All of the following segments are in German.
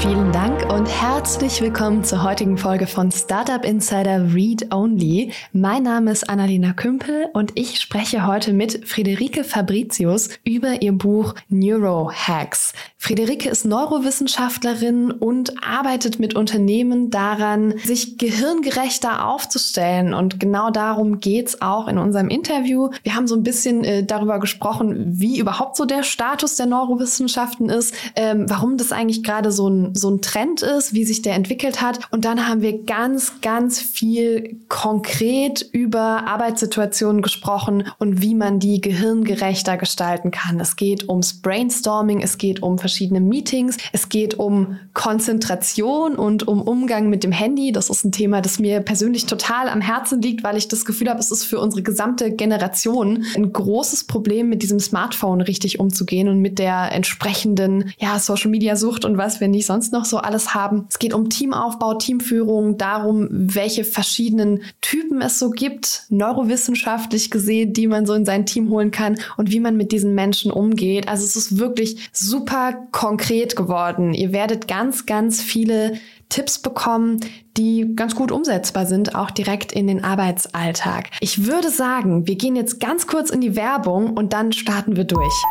Vielen Dank und herzlich willkommen zur heutigen Folge von Startup Insider Read Only. Mein Name ist Annalena Kümpel und ich spreche heute mit Friederike Fabricius über ihr Buch Neurohacks. Friederike ist Neurowissenschaftlerin und arbeitet mit Unternehmen daran, sich gehirngerechter aufzustellen. Und genau darum geht's auch in unserem Interview. Wir haben so ein bisschen äh, darüber gesprochen, wie überhaupt so der Status der Neurowissenschaften ist, ähm, warum das eigentlich gerade so ein so ein Trend ist, wie sich der entwickelt hat. Und dann haben wir ganz, ganz viel konkret über Arbeitssituationen gesprochen und wie man die gehirngerechter gestalten kann. Es geht ums Brainstorming, es geht um verschiedene Meetings, es geht um Konzentration und um Umgang mit dem Handy. Das ist ein Thema, das mir persönlich total am Herzen liegt, weil ich das Gefühl habe, es ist für unsere gesamte Generation ein großes Problem, mit diesem Smartphone richtig umzugehen und mit der entsprechenden ja, Social Media Sucht und was wir nicht sonst sonst noch so alles haben. Es geht um Teamaufbau, Teamführung, darum, welche verschiedenen Typen es so gibt, neurowissenschaftlich gesehen, die man so in sein Team holen kann und wie man mit diesen Menschen umgeht. Also es ist wirklich super konkret geworden. Ihr werdet ganz, ganz viele Tipps bekommen, die ganz gut umsetzbar sind, auch direkt in den Arbeitsalltag. Ich würde sagen, wir gehen jetzt ganz kurz in die Werbung und dann starten wir durch.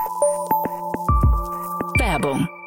Werbung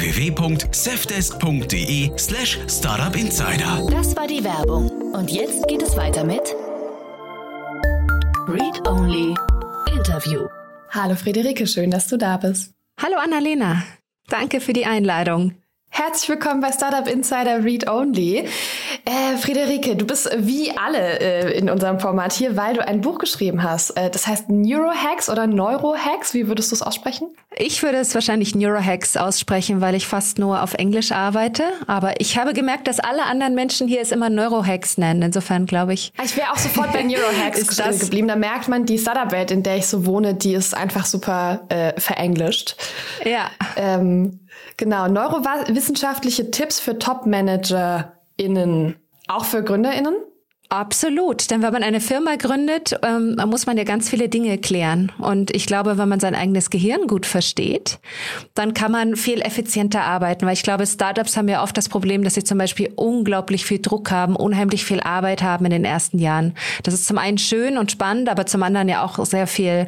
www.safdesk.de slash startupinsider. Das war die Werbung. Und jetzt geht es weiter mit Read Only Interview. Hallo Friederike, schön, dass du da bist. Hallo Annalena, danke für die Einladung. Herzlich willkommen bei Startup Insider Read Only. Äh, Friederike, du bist wie alle äh, in unserem Format hier, weil du ein Buch geschrieben hast. Äh, das heißt Neurohacks oder Neurohacks. Wie würdest du es aussprechen? Ich würde es wahrscheinlich Neurohacks aussprechen, weil ich fast nur auf Englisch arbeite. Aber ich habe gemerkt, dass alle anderen Menschen hier es immer Neurohacks nennen. Insofern glaube ich. Ich wäre auch sofort bei Neurohacks geblieben. Da merkt man, die Startup-Welt, in der ich so wohne, die ist einfach super äh, verenglischt. Ja. Ähm, Genau, neurowissenschaftliche Tipps für Top-ManagerInnen, auch für GründerInnen? Absolut, denn wenn man eine Firma gründet, ähm, muss man ja ganz viele Dinge klären. Und ich glaube, wenn man sein eigenes Gehirn gut versteht, dann kann man viel effizienter arbeiten. Weil ich glaube, Startups haben ja oft das Problem, dass sie zum Beispiel unglaublich viel Druck haben, unheimlich viel Arbeit haben in den ersten Jahren. Das ist zum einen schön und spannend, aber zum anderen ja auch sehr viel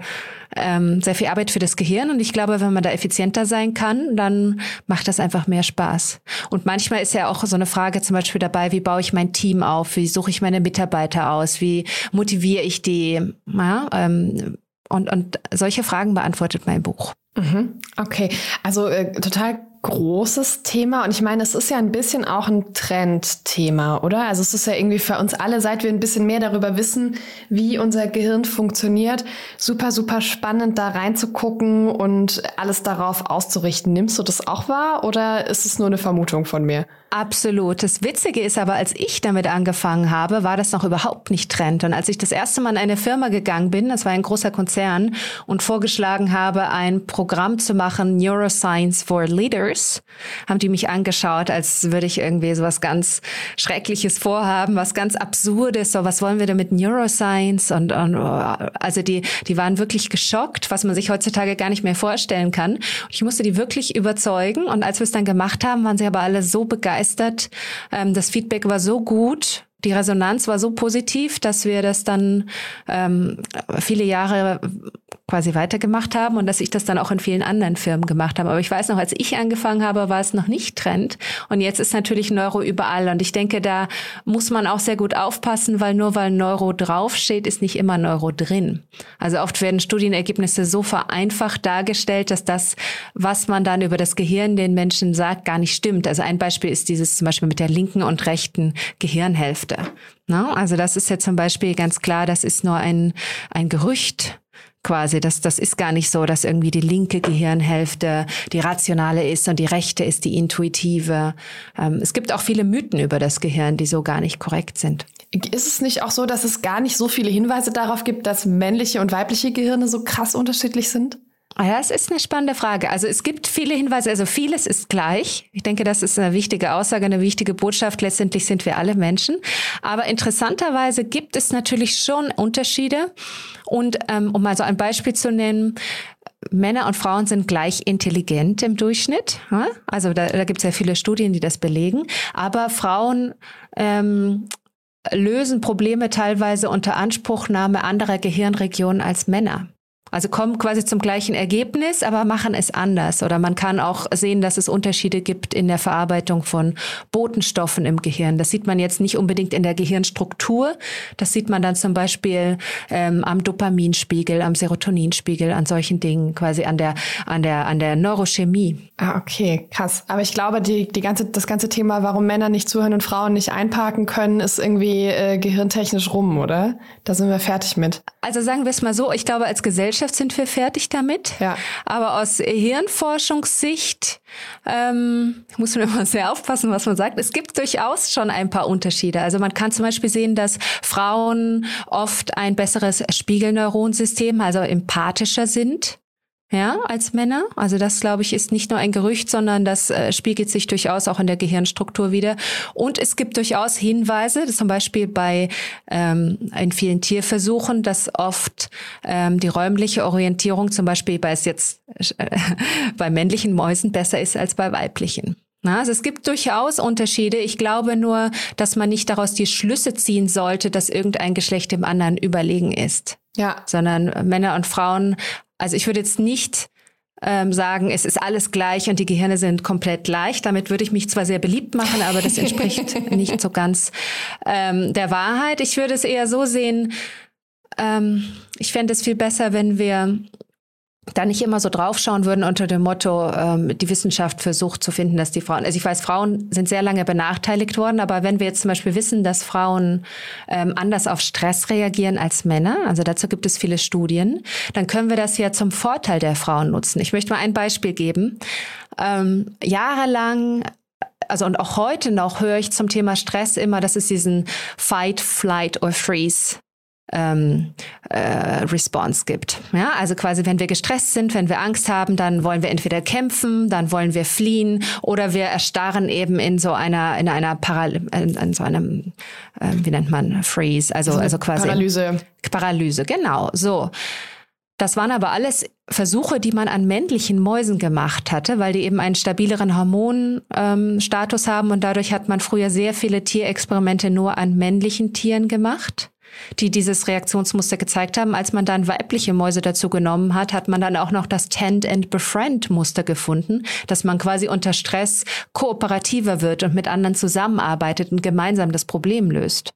ähm, sehr viel Arbeit für das Gehirn. Und ich glaube, wenn man da effizienter sein kann, dann macht das einfach mehr Spaß. Und manchmal ist ja auch so eine Frage zum Beispiel dabei, wie baue ich mein Team auf? Wie suche ich meine Mitarbeiter aus? Wie motiviere ich die? Ja, ähm, und, und solche Fragen beantwortet mein Buch. Mhm. Okay, also äh, total großes Thema und ich meine, es ist ja ein bisschen auch ein Trendthema, oder? Also es ist ja irgendwie für uns alle, seit wir ein bisschen mehr darüber wissen, wie unser Gehirn funktioniert, super, super spannend da reinzugucken und alles darauf auszurichten. Nimmst du das auch wahr oder ist es nur eine Vermutung von mir? Absolut. Das Witzige ist aber, als ich damit angefangen habe, war das noch überhaupt nicht Trend. Und als ich das erste Mal in eine Firma gegangen bin, das war ein großer Konzern, und vorgeschlagen habe, ein Programm zu machen, Neuroscience for Leaders, haben die mich angeschaut, als würde ich irgendwie so was ganz Schreckliches vorhaben, was ganz Absurdes, so was wollen wir denn mit Neuroscience? Und, und also die, die waren wirklich geschockt, was man sich heutzutage gar nicht mehr vorstellen kann. Und ich musste die wirklich überzeugen. Und als wir es dann gemacht haben, waren sie aber alle so begeistert, begeistert. Ähm, das Feedback war so gut, die Resonanz war so positiv, dass wir das dann ähm, viele Jahre quasi weitergemacht haben und dass ich das dann auch in vielen anderen Firmen gemacht habe. Aber ich weiß noch, als ich angefangen habe, war es noch nicht Trend. Und jetzt ist natürlich Neuro überall. Und ich denke, da muss man auch sehr gut aufpassen, weil nur weil Neuro draufsteht, ist nicht immer Neuro drin. Also oft werden Studienergebnisse so vereinfacht dargestellt, dass das, was man dann über das Gehirn den Menschen sagt, gar nicht stimmt. Also ein Beispiel ist dieses zum Beispiel mit der linken und rechten Gehirnhälfte. No? Also das ist ja zum Beispiel ganz klar, das ist nur ein, ein Gerücht quasi. Das, das ist gar nicht so, dass irgendwie die linke Gehirnhälfte die rationale ist und die rechte ist die intuitive. Ähm, es gibt auch viele Mythen über das Gehirn, die so gar nicht korrekt sind. Ist es nicht auch so, dass es gar nicht so viele Hinweise darauf gibt, dass männliche und weibliche Gehirne so krass unterschiedlich sind? Ah ja, es ist eine spannende Frage. Also es gibt viele Hinweise, also vieles ist gleich. Ich denke, das ist eine wichtige Aussage, eine wichtige Botschaft. Letztendlich sind wir alle Menschen. Aber interessanterweise gibt es natürlich schon Unterschiede. Und ähm, um mal so ein Beispiel zu nennen, Männer und Frauen sind gleich intelligent im Durchschnitt. Also da, da gibt es ja viele Studien, die das belegen. Aber Frauen ähm, lösen Probleme teilweise unter Anspruchnahme anderer Gehirnregionen als Männer. Also kommen quasi zum gleichen Ergebnis, aber machen es anders. Oder man kann auch sehen, dass es Unterschiede gibt in der Verarbeitung von Botenstoffen im Gehirn. Das sieht man jetzt nicht unbedingt in der Gehirnstruktur. Das sieht man dann zum Beispiel ähm, am Dopaminspiegel, am Serotoninspiegel, an solchen Dingen, quasi an der, an der, an der Neurochemie. Ah, okay, krass. Aber ich glaube, die, die ganze, das ganze Thema, warum Männer nicht zuhören und Frauen nicht einparken können, ist irgendwie äh, gehirntechnisch rum, oder? Da sind wir fertig mit. Also sagen wir es mal so, ich glaube, als Gesellschaft Gesellschaft sind wir fertig damit. Ja. Aber aus Hirnforschungssicht ähm, muss man immer sehr aufpassen, was man sagt. Es gibt durchaus schon ein paar Unterschiede. Also man kann zum Beispiel sehen, dass Frauen oft ein besseres Spiegelneuronsystem, also empathischer sind ja, als Männer. Also das, glaube ich, ist nicht nur ein Gerücht, sondern das äh, spiegelt sich durchaus auch in der Gehirnstruktur wieder. Und es gibt durchaus Hinweise, zum Beispiel bei ähm, in vielen Tierversuchen, dass oft ähm, die räumliche Orientierung, zum Beispiel bei jetzt äh, bei männlichen Mäusen besser ist als bei weiblichen. Na, also es gibt durchaus Unterschiede. Ich glaube nur, dass man nicht daraus die Schlüsse ziehen sollte, dass irgendein Geschlecht dem anderen überlegen ist. Ja. Sondern Männer und Frauen also ich würde jetzt nicht ähm, sagen, es ist alles gleich und die Gehirne sind komplett gleich. Damit würde ich mich zwar sehr beliebt machen, aber das entspricht nicht so ganz ähm, der Wahrheit. Ich würde es eher so sehen, ähm, ich fände es viel besser, wenn wir da nicht immer so draufschauen würden unter dem Motto, ähm, die Wissenschaft versucht zu finden, dass die Frauen, also ich weiß, Frauen sind sehr lange benachteiligt worden, aber wenn wir jetzt zum Beispiel wissen, dass Frauen ähm, anders auf Stress reagieren als Männer, also dazu gibt es viele Studien, dann können wir das ja zum Vorteil der Frauen nutzen. Ich möchte mal ein Beispiel geben. Ähm, jahrelang also und auch heute noch höre ich zum Thema Stress immer, dass es diesen Fight, Flight or Freeze ähm, äh, Response gibt. Ja, also quasi, wenn wir gestresst sind, wenn wir Angst haben, dann wollen wir entweder kämpfen, dann wollen wir fliehen oder wir erstarren eben in so einer in einer Paral in, in so einem äh, wie nennt man Freeze, also also, also quasi Paralyse. Paralyse, genau. So. Das waren aber alles Versuche, die man an männlichen Mäusen gemacht hatte, weil die eben einen stabileren Hormonstatus ähm, haben und dadurch hat man früher sehr viele Tierexperimente nur an männlichen Tieren gemacht die dieses Reaktionsmuster gezeigt haben. Als man dann weibliche Mäuse dazu genommen hat, hat man dann auch noch das Tend and Befriend Muster gefunden, dass man quasi unter Stress kooperativer wird und mit anderen zusammenarbeitet und gemeinsam das Problem löst.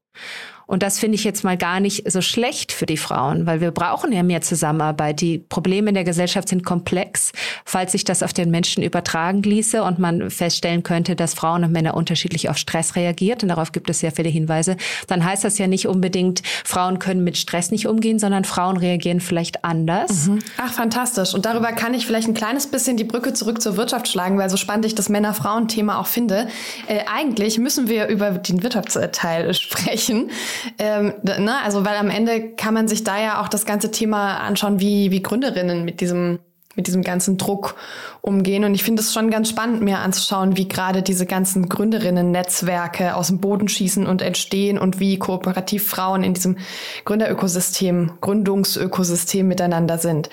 Und das finde ich jetzt mal gar nicht so schlecht für die Frauen, weil wir brauchen ja mehr Zusammenarbeit. Die Probleme in der Gesellschaft sind komplex. Falls sich das auf den Menschen übertragen ließe und man feststellen könnte, dass Frauen und Männer unterschiedlich auf Stress reagiert, und darauf gibt es sehr viele Hinweise, dann heißt das ja nicht unbedingt, Frauen können mit Stress nicht umgehen, sondern Frauen reagieren vielleicht anders. Mhm. Ach, fantastisch. Und darüber kann ich vielleicht ein kleines bisschen die Brücke zurück zur Wirtschaft schlagen, weil so spannend ich das Männer-Frauen-Thema auch finde. Äh, eigentlich müssen wir über den Wirtschaftsteil sprechen. Ähm, ne? Also, weil am Ende kann man sich da ja auch das ganze Thema anschauen, wie, wie Gründerinnen mit diesem, mit diesem ganzen Druck umgehen. Und ich finde es schon ganz spannend, mir anzuschauen, wie gerade diese ganzen Gründerinnen-Netzwerke aus dem Boden schießen und entstehen und wie kooperativ Frauen in diesem Gründerökosystem, Gründungsökosystem miteinander sind.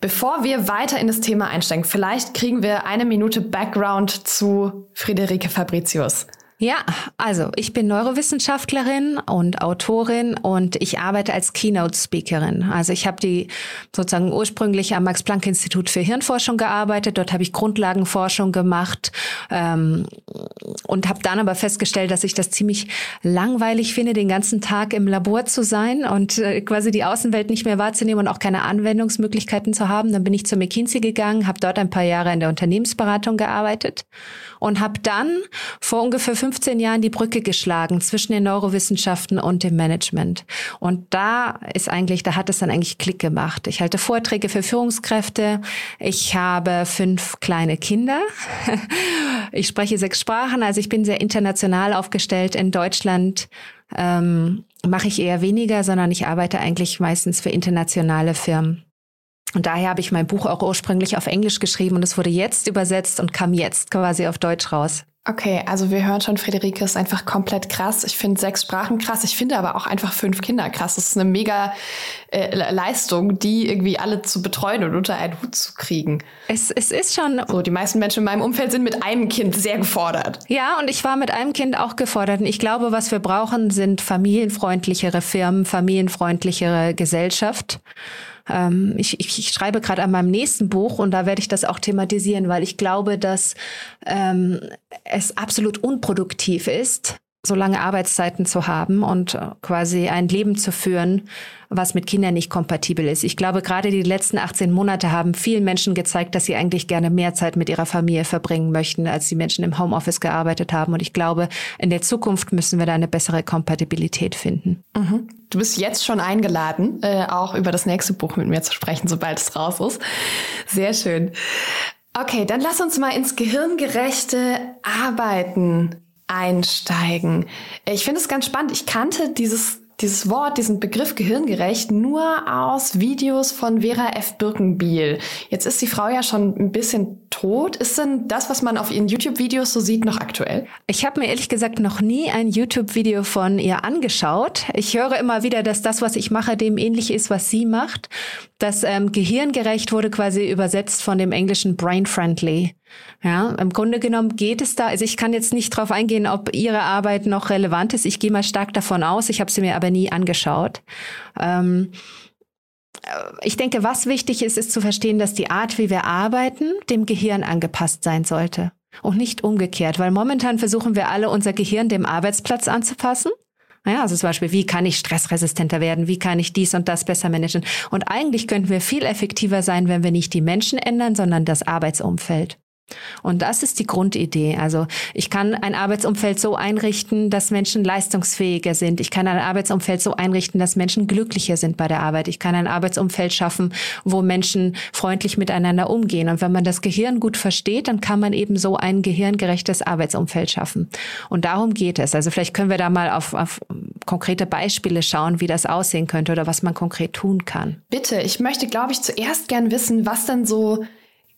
Bevor wir weiter in das Thema einsteigen, vielleicht kriegen wir eine Minute Background zu Friederike Fabricius. Ja, also ich bin Neurowissenschaftlerin und Autorin und ich arbeite als Keynote-Speakerin. Also ich habe die sozusagen ursprünglich am Max-Planck-Institut für Hirnforschung gearbeitet. Dort habe ich Grundlagenforschung gemacht ähm, und habe dann aber festgestellt, dass ich das ziemlich langweilig finde, den ganzen Tag im Labor zu sein und äh, quasi die Außenwelt nicht mehr wahrzunehmen und auch keine Anwendungsmöglichkeiten zu haben. Dann bin ich zur McKinsey gegangen, habe dort ein paar Jahre in der Unternehmensberatung gearbeitet und habe dann vor ungefähr 15 Jahren die Brücke geschlagen zwischen den Neurowissenschaften und dem Management. Und da ist eigentlich, da hat es dann eigentlich Klick gemacht. Ich halte Vorträge für Führungskräfte. Ich habe fünf kleine Kinder. Ich spreche sechs Sprachen, also ich bin sehr international aufgestellt. In Deutschland ähm, mache ich eher weniger, sondern ich arbeite eigentlich meistens für internationale Firmen. Und daher habe ich mein Buch auch ursprünglich auf Englisch geschrieben und es wurde jetzt übersetzt und kam jetzt quasi auf Deutsch raus. Okay, also wir hören schon, Friederike ist einfach komplett krass. Ich finde sechs Sprachen krass. Ich finde aber auch einfach fünf Kinder krass. Das ist eine mega äh, Leistung, die irgendwie alle zu betreuen und unter einen Hut zu kriegen. Es, es ist schon. So, die meisten Menschen in meinem Umfeld sind mit einem Kind sehr gefordert. Ja, und ich war mit einem Kind auch gefordert. Und ich glaube, was wir brauchen, sind familienfreundlichere Firmen, familienfreundlichere Gesellschaft. Ähm, ich, ich, ich schreibe gerade an meinem nächsten Buch und da werde ich das auch thematisieren, weil ich glaube, dass ähm, es absolut unproduktiv ist, so lange Arbeitszeiten zu haben und äh, quasi ein Leben zu führen, was mit Kindern nicht kompatibel ist. Ich glaube, gerade die letzten 18 Monate haben vielen Menschen gezeigt, dass sie eigentlich gerne mehr Zeit mit ihrer Familie verbringen möchten, als die Menschen im Homeoffice gearbeitet haben. Und ich glaube, in der Zukunft müssen wir da eine bessere Kompatibilität finden. Mhm. Du bist jetzt schon eingeladen, äh, auch über das nächste Buch mit mir zu sprechen, sobald es raus ist. Sehr schön. Okay, dann lass uns mal ins gehirngerechte Arbeiten einsteigen. Ich finde es ganz spannend. Ich kannte dieses dieses Wort, diesen Begriff gehirngerecht nur aus Videos von Vera F. Birkenbiel. Jetzt ist die Frau ja schon ein bisschen tot. Ist denn das, was man auf ihren YouTube-Videos so sieht, noch aktuell? Ich habe mir ehrlich gesagt noch nie ein YouTube-Video von ihr angeschaut. Ich höre immer wieder, dass das, was ich mache, dem ähnlich ist, was sie macht. Das ähm, Gehirngerecht wurde quasi übersetzt von dem englischen Brain-Friendly. Ja, im Grunde genommen geht es da, also ich kann jetzt nicht drauf eingehen, ob Ihre Arbeit noch relevant ist. Ich gehe mal stark davon aus, ich habe sie mir aber nie angeschaut. Ähm, ich denke, was wichtig ist, ist zu verstehen, dass die Art, wie wir arbeiten, dem Gehirn angepasst sein sollte und nicht umgekehrt, weil momentan versuchen wir alle unser Gehirn dem Arbeitsplatz anzupassen. Ja, also zum Beispiel, wie kann ich stressresistenter werden? Wie kann ich dies und das besser managen? Und eigentlich könnten wir viel effektiver sein, wenn wir nicht die Menschen ändern, sondern das Arbeitsumfeld. Und das ist die Grundidee. Also ich kann ein Arbeitsumfeld so einrichten, dass Menschen leistungsfähiger sind. Ich kann ein Arbeitsumfeld so einrichten, dass Menschen glücklicher sind bei der Arbeit. Ich kann ein Arbeitsumfeld schaffen, wo Menschen freundlich miteinander umgehen. Und wenn man das Gehirn gut versteht, dann kann man eben so ein gehirngerechtes Arbeitsumfeld schaffen. Und darum geht es. Also vielleicht können wir da mal auf, auf konkrete Beispiele schauen, wie das aussehen könnte oder was man konkret tun kann. Bitte, ich möchte, glaube ich, zuerst gern wissen, was denn so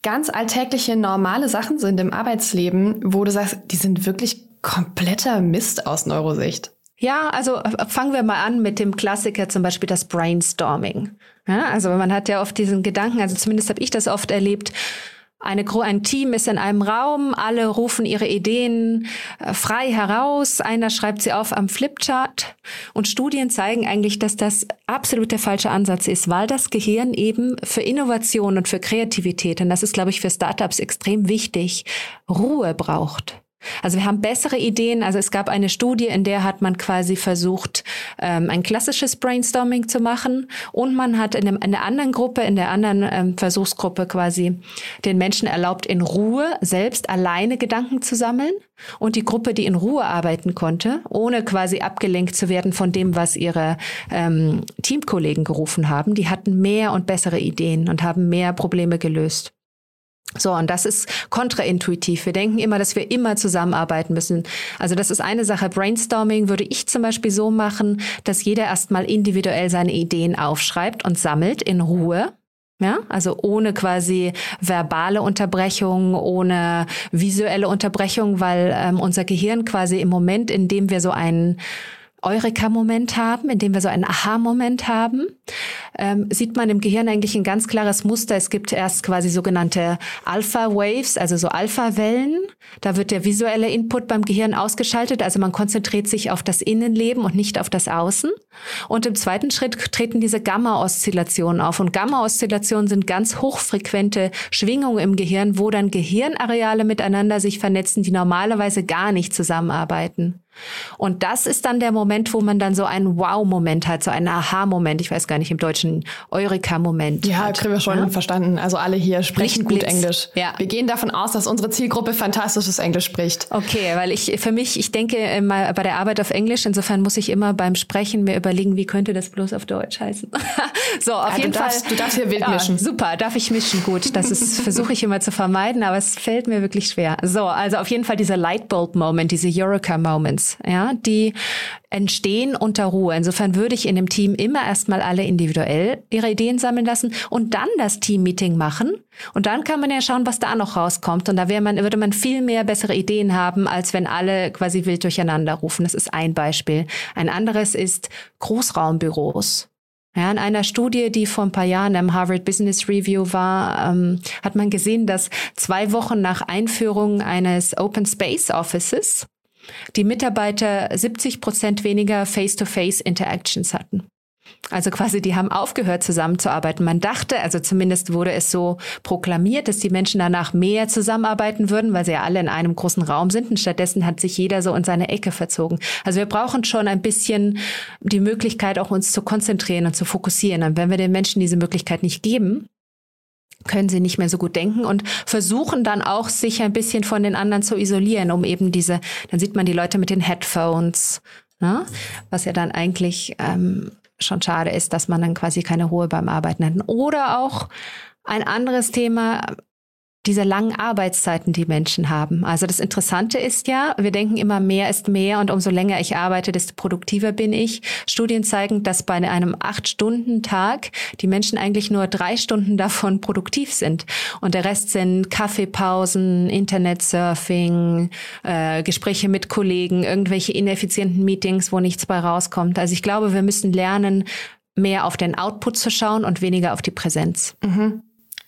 ganz alltägliche, normale Sachen sind im Arbeitsleben, wo du sagst, die sind wirklich kompletter Mist aus Neurosicht? Ja, also äh, fangen wir mal an mit dem Klassiker, zum Beispiel das Brainstorming. Ja, also man hat ja oft diesen Gedanken, also zumindest habe ich das oft erlebt, eine, ein Team ist in einem Raum, alle rufen ihre Ideen äh, frei heraus, einer schreibt sie auf am Flipchart und Studien zeigen eigentlich, dass das absolut der falsche Ansatz ist, weil das Gehirn eben für Innovation und für Kreativität, und das ist, glaube ich, für Startups extrem wichtig, Ruhe braucht. Also wir haben bessere Ideen. Also es gab eine Studie, in der hat man quasi versucht, ähm, ein klassisches Brainstorming zu machen. Und man hat in, einem, in der anderen Gruppe, in der anderen ähm, Versuchsgruppe quasi den Menschen erlaubt, in Ruhe selbst alleine Gedanken zu sammeln. Und die Gruppe, die in Ruhe arbeiten konnte, ohne quasi abgelenkt zu werden von dem, was ihre ähm, Teamkollegen gerufen haben, die hatten mehr und bessere Ideen und haben mehr Probleme gelöst. So, und das ist kontraintuitiv. Wir denken immer, dass wir immer zusammenarbeiten müssen. Also das ist eine Sache. Brainstorming würde ich zum Beispiel so machen, dass jeder erstmal individuell seine Ideen aufschreibt und sammelt in Ruhe. Ja, also ohne quasi verbale Unterbrechung, ohne visuelle Unterbrechung, weil ähm, unser Gehirn quasi im Moment, in dem wir so einen Eureka-Moment haben, in dem wir so einen Aha-Moment haben, ähm, sieht man im Gehirn eigentlich ein ganz klares Muster. Es gibt erst quasi sogenannte Alpha-Waves, also so Alpha-Wellen. Da wird der visuelle Input beim Gehirn ausgeschaltet, also man konzentriert sich auf das Innenleben und nicht auf das Außen. Und im zweiten Schritt treten diese Gamma-Oszillationen auf. Und Gamma-Oszillationen sind ganz hochfrequente Schwingungen im Gehirn, wo dann Gehirnareale miteinander sich vernetzen, die normalerweise gar nicht zusammenarbeiten. Und das ist dann der Moment, wo man dann so einen Wow-Moment hat, so einen Aha-Moment. Ich weiß gar nicht im Deutschen Eureka-Moment. Ja, hat. kriegen wir schon ja? verstanden. Also alle hier sprechen gut. Englisch. Ja. Wir gehen davon aus, dass unsere Zielgruppe fantastisches Englisch spricht. Okay, weil ich für mich, ich denke immer bei der Arbeit auf Englisch, insofern muss ich immer beim Sprechen mir überlegen, wie könnte das bloß auf Deutsch heißen. so, auf Ja, du jeden darfst- Fall. du darfst hier wild mischen. Super, darf ich mischen, gut. Das ist, versuche ich immer zu vermeiden, aber es fällt mir wirklich schwer. So, also auf jeden Fall dieser Lightbulb-Moment, diese Eureka-Moments, ja, die entstehen unter Ruhe. Insofern würde ich in dem Team immer erstmal alle individuell ihre Ideen sammeln lassen und dann das Team-Meeting machen. Und dann kann man ja schauen, was da noch rauskommt. Und da wäre man, würde man viel mehr bessere Ideen haben, als wenn alle quasi wild durcheinander rufen. Das ist ein Beispiel. Ein anderes ist Großraumbüros. Ja, in einer Studie, die vor ein paar Jahren im Harvard Business Review war, ähm, hat man gesehen, dass zwei Wochen nach Einführung eines Open Space Offices die Mitarbeiter 70 Prozent weniger Face-to-Face Interactions hatten. Also quasi, die haben aufgehört zusammenzuarbeiten. Man dachte, also zumindest wurde es so proklamiert, dass die Menschen danach mehr zusammenarbeiten würden, weil sie ja alle in einem großen Raum sind. Und stattdessen hat sich jeder so in seine Ecke verzogen. Also wir brauchen schon ein bisschen die Möglichkeit, auch uns zu konzentrieren und zu fokussieren. Und wenn wir den Menschen diese Möglichkeit nicht geben, können sie nicht mehr so gut denken und versuchen dann auch, sich ein bisschen von den anderen zu isolieren, um eben diese, dann sieht man die Leute mit den Headphones, ne? was ja dann eigentlich ähm, schon schade ist, dass man dann quasi keine Ruhe beim Arbeiten hat. Oder auch ein anderes Thema, diese langen Arbeitszeiten, die Menschen haben. Also das Interessante ist ja, wir denken immer, mehr ist mehr und umso länger ich arbeite, desto produktiver bin ich. Studien zeigen, dass bei einem Acht-Stunden-Tag die Menschen eigentlich nur drei Stunden davon produktiv sind. Und der Rest sind Kaffeepausen, Internetsurfing, äh, Gespräche mit Kollegen, irgendwelche ineffizienten Meetings, wo nichts bei rauskommt. Also ich glaube, wir müssen lernen, mehr auf den Output zu schauen und weniger auf die Präsenz.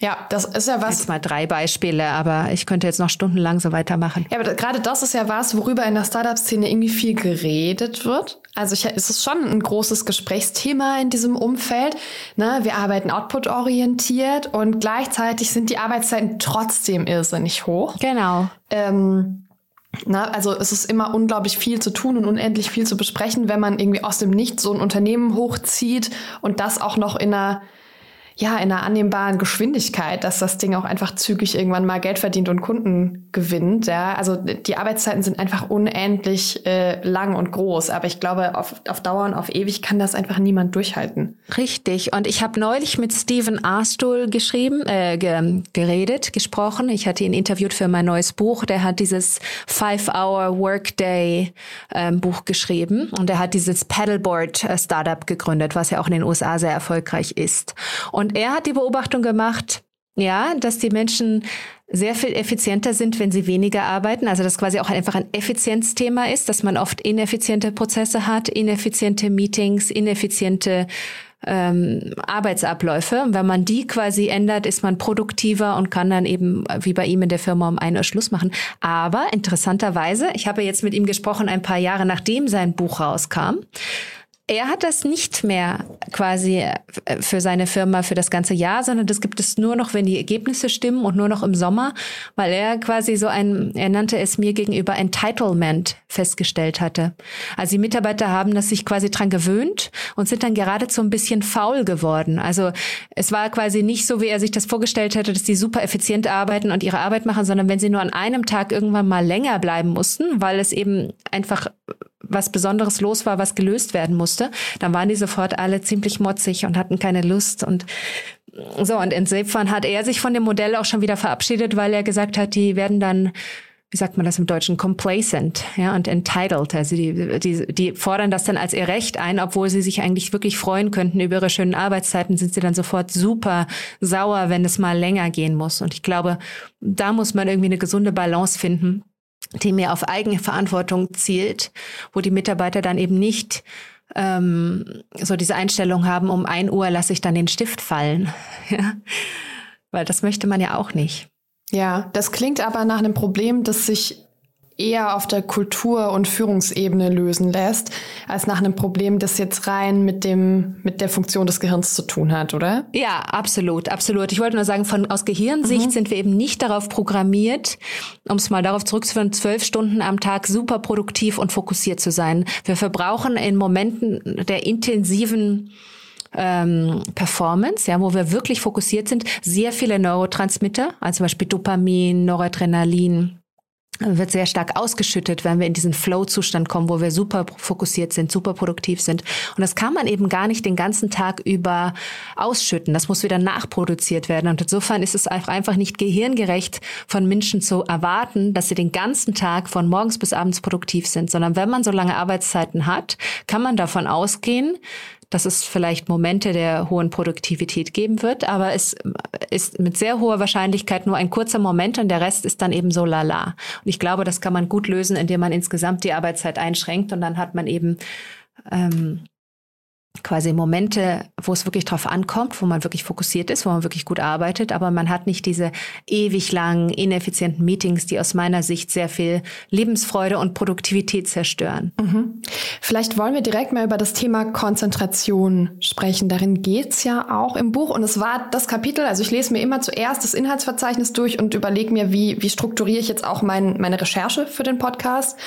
Ja, das ist ja was. Jetzt mal drei Beispiele, aber ich könnte jetzt noch stundenlang so weitermachen. Ja, aber gerade das ist ja was, worüber in der Startup-Szene irgendwie viel geredet wird. Also ich, es ist schon ein großes Gesprächsthema in diesem Umfeld. Ne? Wir arbeiten output-orientiert und gleichzeitig sind die Arbeitszeiten trotzdem irrsinnig hoch. Genau. Ähm, na, also es ist immer unglaublich viel zu tun und unendlich viel zu besprechen, wenn man irgendwie aus dem Nichts so ein Unternehmen hochzieht und das auch noch in einer ja, in einer annehmbaren Geschwindigkeit, dass das Ding auch einfach zügig irgendwann mal Geld verdient und Kunden gewinnt. Ja, also die Arbeitszeiten sind einfach unendlich äh, lang und groß. Aber ich glaube, auf, auf Dauer und auf ewig kann das einfach niemand durchhalten. Richtig. Und ich habe neulich mit Stephen Arstool geschrieben, äh, ge geredet, gesprochen. Ich hatte ihn interviewt für mein neues Buch. Der hat dieses Five-Hour Workday ähm, Buch geschrieben und er hat dieses Paddleboard äh, gegründet, was ja auch in den USA sehr erfolgreich ist. Und er hat die Beobachtung gemacht, ja, dass die Menschen sehr viel effizienter sind, wenn sie weniger arbeiten. Also dass quasi auch einfach ein Effizienzthema ist, dass man oft ineffiziente Prozesse hat, ineffiziente Meetings, ineffiziente ähm, Arbeitsabläufe. Und wenn man die quasi ändert, ist man produktiver und kann dann eben wie bei ihm in der Firma um ein Uhr Schluss machen. Aber interessanterweise, ich habe jetzt mit ihm gesprochen, ein paar Jahre nachdem sein Buch rauskam. Er hat das nicht mehr quasi für seine Firma für das ganze Jahr, sondern das gibt es nur noch, wenn die Ergebnisse stimmen und nur noch im Sommer, weil er quasi so ein, er nannte es mir gegenüber Entitlement festgestellt hatte. Also die Mitarbeiter haben das sich quasi dran gewöhnt und sind dann geradezu ein bisschen faul geworden. Also es war quasi nicht so, wie er sich das vorgestellt hätte, dass die super effizient arbeiten und ihre Arbeit machen, sondern wenn sie nur an einem Tag irgendwann mal länger bleiben mussten, weil es eben einfach was Besonderes los war, was gelöst werden musste, dann waren die sofort alle ziemlich motzig und hatten keine Lust und so. Und insofern hat er sich von dem Modell auch schon wieder verabschiedet, weil er gesagt hat, die werden dann wie sagt man das im Deutschen, complacent, ja, und entitled. Also die, die, die fordern das dann als ihr Recht ein, obwohl sie sich eigentlich wirklich freuen könnten über ihre schönen Arbeitszeiten, sind sie dann sofort super sauer, wenn es mal länger gehen muss. Und ich glaube, da muss man irgendwie eine gesunde Balance finden die mehr auf eigene Verantwortung zielt, wo die Mitarbeiter dann eben nicht ähm, so diese Einstellung haben, um ein Uhr lasse ich dann den Stift fallen. Ja? Weil das möchte man ja auch nicht. Ja, das klingt aber nach einem Problem, das sich eher auf der Kultur- und Führungsebene lösen lässt, als nach einem Problem, das jetzt rein mit dem, mit der Funktion des Gehirns zu tun hat, oder? Ja, absolut, absolut. Ich wollte nur sagen, von, aus Gehirnsicht mhm. sind wir eben nicht darauf programmiert, um es mal darauf zurückzuführen, zwölf Stunden am Tag super produktiv und fokussiert zu sein. Wir verbrauchen in Momenten der intensiven ähm, Performance, ja, wo wir wirklich fokussiert sind, sehr viele Neurotransmitter, also zum Beispiel Dopamin, Noradrenalin, wird sehr stark ausgeschüttet, wenn wir in diesen Flow-Zustand kommen, wo wir super fokussiert sind, super produktiv sind. Und das kann man eben gar nicht den ganzen Tag über ausschütten. Das muss wieder nachproduziert werden. Und insofern ist es einfach nicht gehirngerecht von Menschen zu erwarten, dass sie den ganzen Tag von morgens bis abends produktiv sind, sondern wenn man so lange Arbeitszeiten hat, kann man davon ausgehen, dass es vielleicht Momente der hohen Produktivität geben wird, aber es ist mit sehr hoher Wahrscheinlichkeit nur ein kurzer Moment und der Rest ist dann eben so lala. Und ich glaube, das kann man gut lösen, indem man insgesamt die Arbeitszeit einschränkt und dann hat man eben ähm, quasi Momente, wo es wirklich drauf ankommt, wo man wirklich fokussiert ist, wo man wirklich gut arbeitet, aber man hat nicht diese ewig langen, ineffizienten Meetings, die aus meiner Sicht sehr viel Lebensfreude und Produktivität zerstören. Mhm. Vielleicht wollen wir direkt mal über das Thema Konzentration sprechen. Darin geht's ja auch im Buch und es war das Kapitel, also ich lese mir immer zuerst das Inhaltsverzeichnis durch und überlege mir, wie, wie strukturiere ich jetzt auch mein, meine Recherche für den Podcast.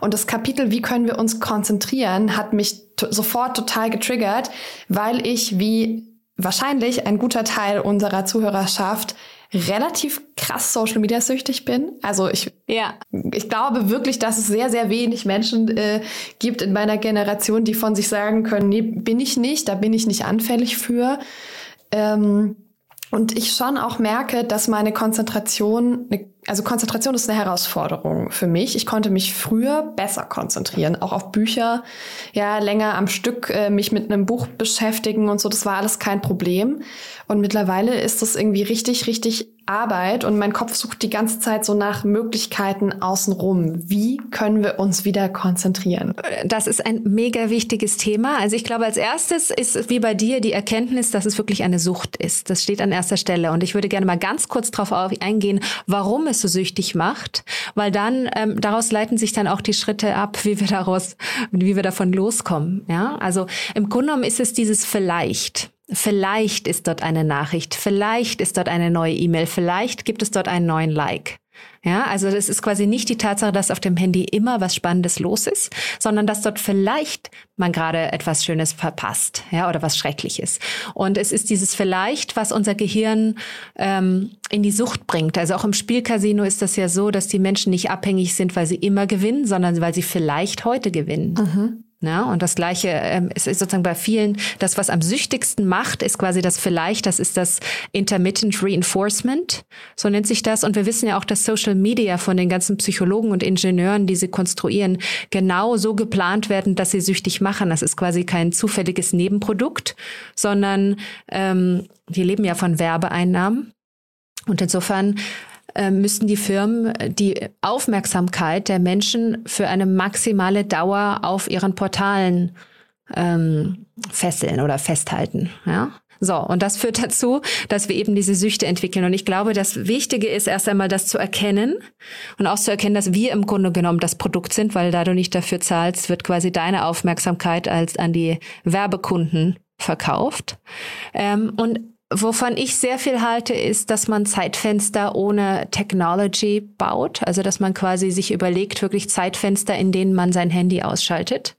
Und das Kapitel, wie können wir uns konzentrieren, hat mich sofort total getriggert, weil ich wie wahrscheinlich ein guter Teil unserer Zuhörerschaft relativ krass Social Media süchtig bin. Also ich, ja. ich glaube wirklich, dass es sehr, sehr wenig Menschen äh, gibt in meiner Generation, die von sich sagen können, nee, bin ich nicht, da bin ich nicht anfällig für. Ähm, und ich schon auch merke, dass meine Konzentration, also Konzentration ist eine Herausforderung für mich. Ich konnte mich früher besser konzentrieren, auch auf Bücher, ja, länger am Stück äh, mich mit einem Buch beschäftigen und so, das war alles kein Problem. Und mittlerweile ist das irgendwie richtig, richtig Arbeit und mein Kopf sucht die ganze Zeit so nach Möglichkeiten außenrum. Wie können wir uns wieder konzentrieren? Das ist ein mega wichtiges Thema. Also ich glaube, als erstes ist wie bei dir die Erkenntnis, dass es wirklich eine Sucht ist. Das steht an erster Stelle. Und ich würde gerne mal ganz kurz darauf eingehen, warum es so süchtig macht, weil dann ähm, daraus leiten sich dann auch die Schritte ab, wie wir daraus, wie wir davon loskommen. Ja, also im Grunde genommen ist es dieses vielleicht. Vielleicht ist dort eine Nachricht, vielleicht ist dort eine neue E-Mail, vielleicht gibt es dort einen neuen Like. Ja, also das ist quasi nicht die Tatsache, dass auf dem Handy immer was Spannendes los ist, sondern dass dort vielleicht man gerade etwas Schönes verpasst, ja, oder was Schreckliches. Und es ist dieses vielleicht, was unser Gehirn ähm, in die Sucht bringt. Also auch im Spielcasino ist das ja so, dass die Menschen nicht abhängig sind, weil sie immer gewinnen, sondern weil sie vielleicht heute gewinnen. Mhm. Ja, und das Gleiche ähm, ist sozusagen bei vielen, das, was am süchtigsten macht, ist quasi das vielleicht, das ist das Intermittent Reinforcement, so nennt sich das. Und wir wissen ja auch, dass Social Media von den ganzen Psychologen und Ingenieuren, die sie konstruieren, genau so geplant werden, dass sie süchtig machen. Das ist quasi kein zufälliges Nebenprodukt, sondern ähm, wir leben ja von Werbeeinnahmen. Und insofern äh, die Firmen die Aufmerksamkeit der Menschen für eine maximale Dauer auf ihren Portalen ähm, fesseln oder festhalten. Ja? So, und das führt dazu, dass wir eben diese Süchte entwickeln. Und ich glaube, das Wichtige ist erst einmal, das zu erkennen und auch zu erkennen, dass wir im Grunde genommen das Produkt sind, weil da du nicht dafür zahlst, wird quasi deine Aufmerksamkeit als an die Werbekunden verkauft. Ähm, und Wovon ich sehr viel halte, ist, dass man Zeitfenster ohne Technology baut. Also, dass man quasi sich überlegt, wirklich Zeitfenster, in denen man sein Handy ausschaltet.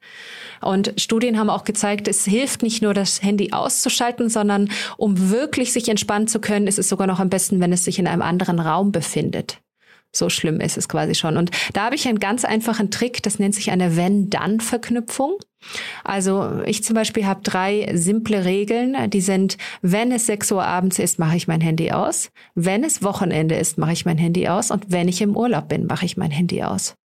Und Studien haben auch gezeigt, es hilft nicht nur, das Handy auszuschalten, sondern um wirklich sich entspannen zu können, ist es sogar noch am besten, wenn es sich in einem anderen Raum befindet. So schlimm ist es quasi schon. Und da habe ich einen ganz einfachen Trick, das nennt sich eine Wenn-Dann-Verknüpfung. Also ich zum Beispiel habe drei simple Regeln, die sind, wenn es 6 Uhr abends ist, mache ich mein Handy aus, wenn es Wochenende ist, mache ich mein Handy aus und wenn ich im Urlaub bin, mache ich mein Handy aus.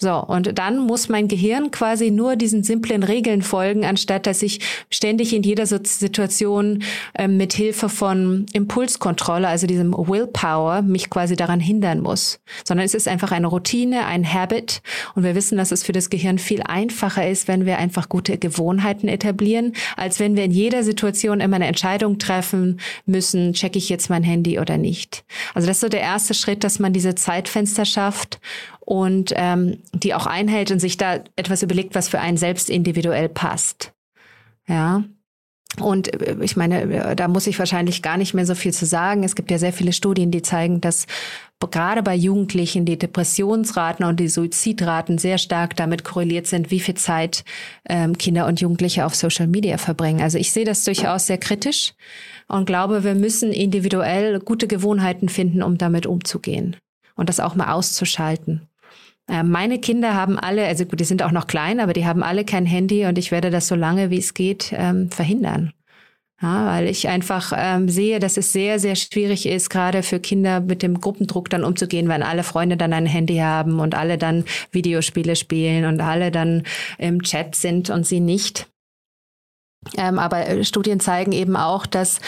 So, und dann muss mein Gehirn quasi nur diesen simplen Regeln folgen, anstatt dass ich ständig in jeder Situation äh, mit Hilfe von Impulskontrolle, also diesem Willpower, mich quasi daran hindern muss. Sondern es ist einfach eine Routine, ein Habit. Und wir wissen, dass es für das Gehirn viel einfacher ist, wenn wir einfach gute Gewohnheiten etablieren, als wenn wir in jeder Situation immer eine Entscheidung treffen müssen, checke ich jetzt mein Handy oder nicht. Also das ist so der erste Schritt, dass man diese Zeitfenster schafft und ähm, die auch einhält und sich da etwas überlegt, was für einen selbst individuell passt. Ja. Und äh, ich meine, äh, da muss ich wahrscheinlich gar nicht mehr so viel zu sagen. Es gibt ja sehr viele Studien, die zeigen, dass gerade bei Jugendlichen die Depressionsraten und die Suizidraten sehr stark damit korreliert sind, wie viel Zeit ähm, Kinder und Jugendliche auf Social Media verbringen. Also ich sehe das durchaus sehr kritisch und glaube, wir müssen individuell gute Gewohnheiten finden, um damit umzugehen und das auch mal auszuschalten. Äh, meine Kinder haben alle, also gut, die sind auch noch klein, aber die haben alle kein Handy und ich werde das so lange wie es geht ähm, verhindern. Ja, weil ich einfach ähm, sehe, dass es sehr, sehr schwierig ist, gerade für Kinder mit dem Gruppendruck dann umzugehen, wenn alle Freunde dann ein Handy haben und alle dann Videospiele spielen und alle dann im Chat sind und sie nicht. Ähm, aber äh, Studien zeigen eben auch, dass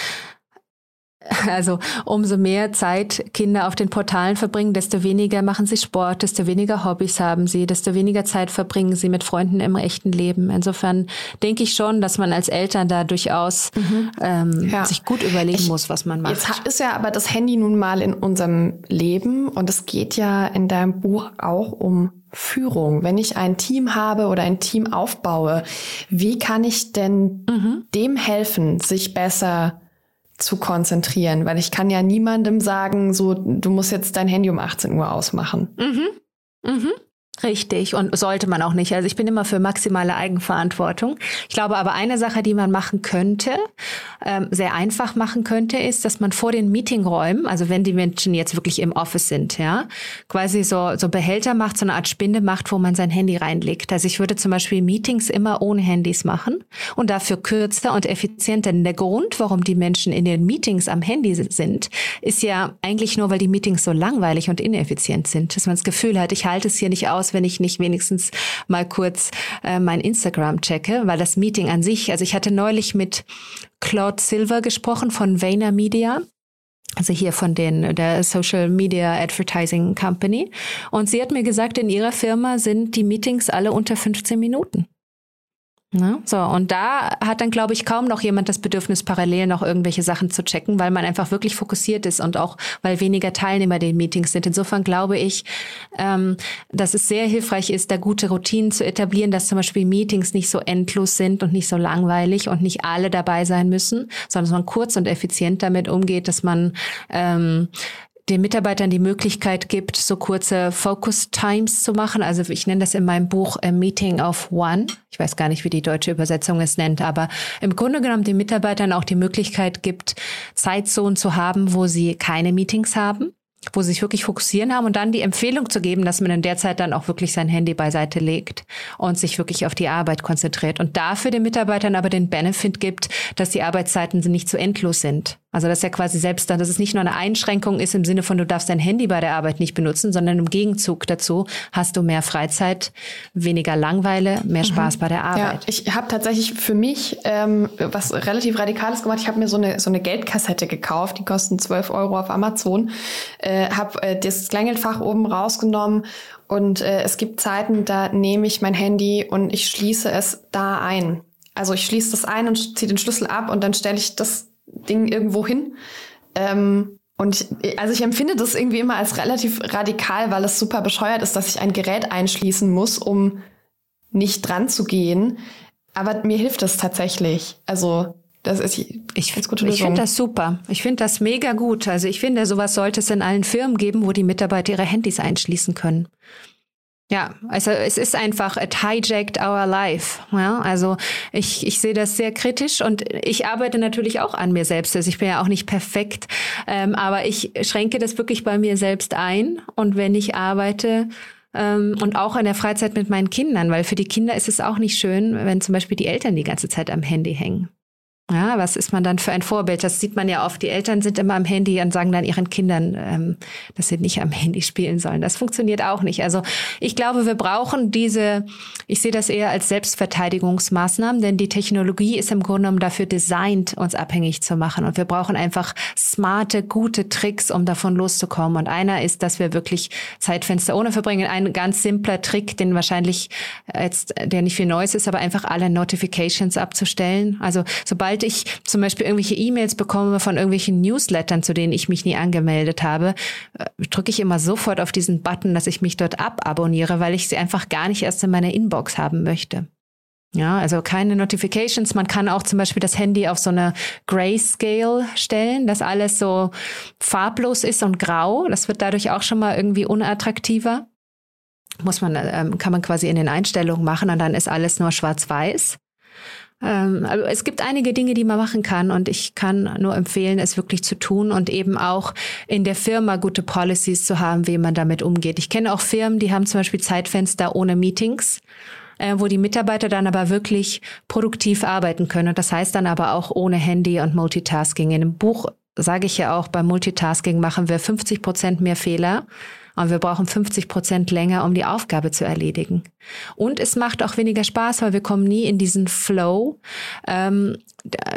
also umso mehr Zeit Kinder auf den Portalen verbringen, desto weniger machen sie Sport, desto weniger Hobbys haben sie, desto weniger Zeit verbringen sie mit Freunden im echten Leben. Insofern denke ich schon, dass man als Eltern da durchaus mhm. ähm, ja. sich gut überlegen ich, muss, was man macht. Jetzt ist ja aber das Handy nun mal in unserem Leben und es geht ja in deinem Buch auch um Führung. Wenn ich ein Team habe oder ein Team aufbaue, wie kann ich denn mhm. dem helfen, sich besser zu konzentrieren, weil ich kann ja niemandem sagen, so, du musst jetzt dein Handy um 18 Uhr ausmachen. Mhm. Mhm. Richtig und sollte man auch nicht. Also ich bin immer für maximale Eigenverantwortung. Ich glaube aber eine Sache, die man machen könnte, ähm, sehr einfach machen könnte, ist, dass man vor den Meetingräumen, also wenn die Menschen jetzt wirklich im Office sind, ja, quasi so, so Behälter macht, so eine Art Spinde macht, wo man sein Handy reinlegt. Also ich würde zum Beispiel Meetings immer ohne Handys machen und dafür kürzer und effizienter. Denn der Grund, warum die Menschen in den Meetings am Handy sind, ist ja eigentlich nur, weil die Meetings so langweilig und ineffizient sind, dass man das Gefühl hat, ich halte es hier nicht aus, wenn ich nicht wenigstens mal kurz äh, mein Instagram checke, weil das Meeting an sich, also ich hatte neulich mit Claude Silver gesprochen von Vayner Media also hier von den der Social Media Advertising Company und sie hat mir gesagt, in ihrer Firma sind die Meetings alle unter 15 Minuten. Ne? So, und da hat dann, glaube ich, kaum noch jemand das Bedürfnis, parallel noch irgendwelche Sachen zu checken, weil man einfach wirklich fokussiert ist und auch, weil weniger Teilnehmer den Meetings sind. Insofern glaube ich, ähm, dass es sehr hilfreich ist, da gute Routinen zu etablieren, dass zum Beispiel Meetings nicht so endlos sind und nicht so langweilig und nicht alle dabei sein müssen, sondern dass man kurz und effizient damit umgeht, dass man ähm, den Mitarbeitern die Möglichkeit gibt, so kurze Focus Times zu machen. Also ich nenne das in meinem Buch A Meeting of One. Ich weiß gar nicht, wie die deutsche Übersetzung es nennt, aber im Grunde genommen den Mitarbeitern auch die Möglichkeit gibt, Zeitzonen zu haben, wo sie keine Meetings haben wo sie sich wirklich fokussieren haben und dann die Empfehlung zu geben, dass man in der Zeit dann auch wirklich sein Handy beiseite legt und sich wirklich auf die Arbeit konzentriert und dafür den Mitarbeitern aber den Benefit gibt, dass die Arbeitszeiten nicht zu endlos sind. Also dass er quasi selbst dann, dass es nicht nur eine Einschränkung ist im Sinne von, du darfst dein Handy bei der Arbeit nicht benutzen, sondern im Gegenzug dazu hast du mehr Freizeit, weniger Langweile, mehr mhm. Spaß mhm. bei der Arbeit. Ja, ich habe tatsächlich für mich ähm, was relativ Radikales gemacht. Ich habe mir so eine, so eine Geldkassette gekauft, die kosten 12 Euro auf Amazon, äh, habe äh, das Kleingeldfach oben rausgenommen und äh, es gibt Zeiten, da nehme ich mein Handy und ich schließe es da ein. Also ich schließe das ein und ziehe den Schlüssel ab und dann stelle ich das Ding irgendwo hin. Ähm, und ich, also ich empfinde das irgendwie immer als relativ radikal, weil es super bescheuert ist, dass ich ein Gerät einschließen muss, um nicht dran zu gehen. Aber mir hilft das tatsächlich. Also das ist ich finde ich finde das super. Ich finde das mega gut. Also ich finde, sowas sollte es in allen Firmen geben, wo die Mitarbeiter ihre Handys einschließen können. Ja, also es ist einfach, it hijacked our life. Ja, also ich, ich sehe das sehr kritisch und ich arbeite natürlich auch an mir selbst. Also ich bin ja auch nicht perfekt, ähm, aber ich schränke das wirklich bei mir selbst ein. Und wenn ich arbeite, ähm, und auch in der Freizeit mit meinen Kindern, weil für die Kinder ist es auch nicht schön, wenn zum Beispiel die Eltern die ganze Zeit am Handy hängen. Ja, was ist man dann für ein Vorbild? Das sieht man ja oft. Die Eltern sind immer am Handy und sagen dann ihren Kindern, ähm, dass sie nicht am Handy spielen sollen. Das funktioniert auch nicht. Also ich glaube, wir brauchen diese, ich sehe das eher als Selbstverteidigungsmaßnahmen, denn die Technologie ist im Grunde genommen dafür designt, uns abhängig zu machen. Und wir brauchen einfach smarte, gute Tricks, um davon loszukommen. Und einer ist, dass wir wirklich Zeitfenster ohne verbringen. Ein ganz simpler Trick, den wahrscheinlich jetzt, der nicht viel Neues ist, aber einfach alle Notifications abzustellen. Also sobald sobald ich zum Beispiel irgendwelche E-Mails bekomme von irgendwelchen Newslettern, zu denen ich mich nie angemeldet habe, äh, drücke ich immer sofort auf diesen Button, dass ich mich dort ababonniere, weil ich sie einfach gar nicht erst in meiner Inbox haben möchte. Ja, also keine Notifications. Man kann auch zum Beispiel das Handy auf so eine Grayscale stellen, dass alles so farblos ist und grau. Das wird dadurch auch schon mal irgendwie unattraktiver. Muss man, ähm, kann man quasi in den Einstellungen machen und dann ist alles nur schwarz-weiß. Ähm, also es gibt einige Dinge, die man machen kann und ich kann nur empfehlen, es wirklich zu tun und eben auch in der Firma gute Policies zu haben, wie man damit umgeht. Ich kenne auch Firmen, die haben zum Beispiel Zeitfenster ohne Meetings äh, wo die Mitarbeiter dann aber wirklich produktiv arbeiten können. Und das heißt dann aber auch ohne Handy und Multitasking. In dem Buch sage ich ja auch, beim Multitasking machen wir 50 Prozent mehr Fehler und wir brauchen 50 Prozent länger, um die Aufgabe zu erledigen. Und es macht auch weniger Spaß, weil wir kommen nie in diesen Flow, ähm,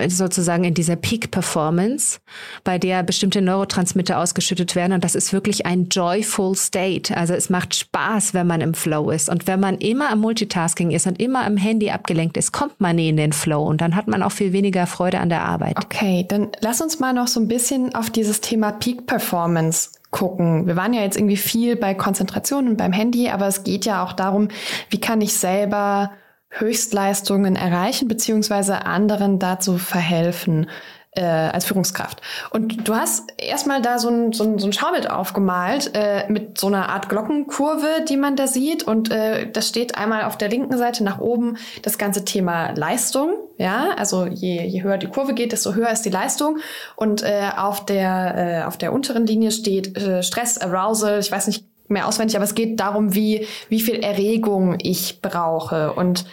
sozusagen in dieser Peak-Performance, bei der bestimmte Neurotransmitter ausgeschüttet werden. Und das ist wirklich ein joyful state. Also es macht Spaß, wenn man im Flow ist. Und wenn man immer am Multitasking ist und immer am Handy abgelenkt ist, kommt man nie in den Flow. Und dann hat man auch viel weniger Freude an der Arbeit. Okay, dann lass uns mal noch so ein bisschen auf dieses Thema Peak Performance gucken. Wir waren ja jetzt irgendwie viel bei Konzentration und beim Handy, aber es geht ja auch darum, wie kann ich selber Höchstleistungen erreichen, beziehungsweise anderen dazu verhelfen äh, als Führungskraft. Und du hast erstmal da so ein, so ein, so ein Schaubild aufgemalt äh, mit so einer Art Glockenkurve, die man da sieht. Und äh, das steht einmal auf der linken Seite nach oben das ganze Thema Leistung. Ja, also je, je höher die Kurve geht, desto höher ist die Leistung. Und äh, auf, der, äh, auf der unteren Linie steht äh, Stress, Arousal, ich weiß nicht mehr auswendig, aber es geht darum, wie, wie viel Erregung ich brauche. Und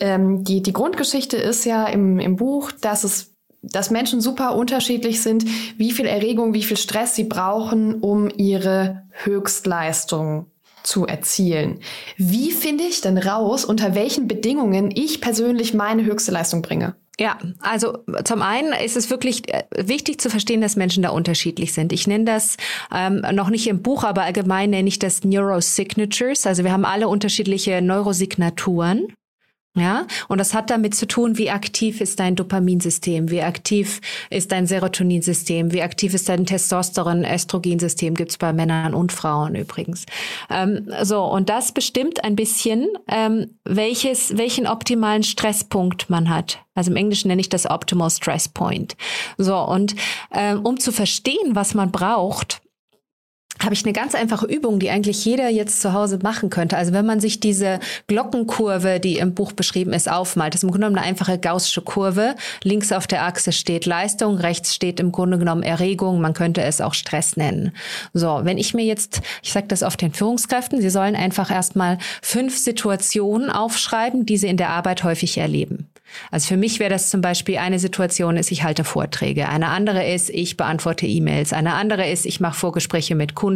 ähm, die, die Grundgeschichte ist ja im, im Buch, dass es dass Menschen super unterschiedlich sind, wie viel Erregung, wie viel Stress sie brauchen, um ihre Höchstleistung zu erzielen. Wie finde ich denn raus, unter welchen Bedingungen ich persönlich meine höchste Leistung bringe? Ja, also zum einen ist es wirklich äh, wichtig zu verstehen, dass Menschen da unterschiedlich sind. Ich nenne das ähm, noch nicht im Buch, aber allgemein nenne ich das Neurosignatures. Also wir haben alle unterschiedliche Neurosignaturen. Ja, und das hat damit zu tun, wie aktiv ist dein Dopaminsystem, wie aktiv ist dein Serotoninsystem, wie aktiv ist dein Testosteron-Östrogensystem, gibt's bei Männern und Frauen übrigens. Ähm, so, und das bestimmt ein bisschen, ähm, welches, welchen optimalen Stresspunkt man hat. Also im Englischen nenne ich das Optimal Stress Point. So, und ähm, um zu verstehen, was man braucht, habe ich eine ganz einfache Übung, die eigentlich jeder jetzt zu Hause machen könnte. Also wenn man sich diese Glockenkurve, die im Buch beschrieben ist, aufmalt, das ist im Grunde genommen eine einfache gaußsche Kurve. Links auf der Achse steht Leistung, rechts steht im Grunde genommen Erregung. Man könnte es auch Stress nennen. So, wenn ich mir jetzt, ich sage das auf den Führungskräften, sie sollen einfach erstmal fünf Situationen aufschreiben, die sie in der Arbeit häufig erleben. Also für mich wäre das zum Beispiel eine Situation ist, ich halte Vorträge. Eine andere ist, ich beantworte E-Mails. Eine andere ist, ich mache Vorgespräche mit Kunden.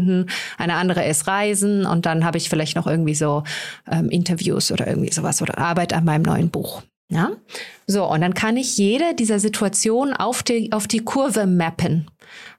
Eine andere ist Reisen. Und dann habe ich vielleicht noch irgendwie so ähm, Interviews oder irgendwie sowas oder Arbeit an meinem neuen Buch. Ja? So, und dann kann ich jede dieser Situationen auf die, auf die Kurve mappen.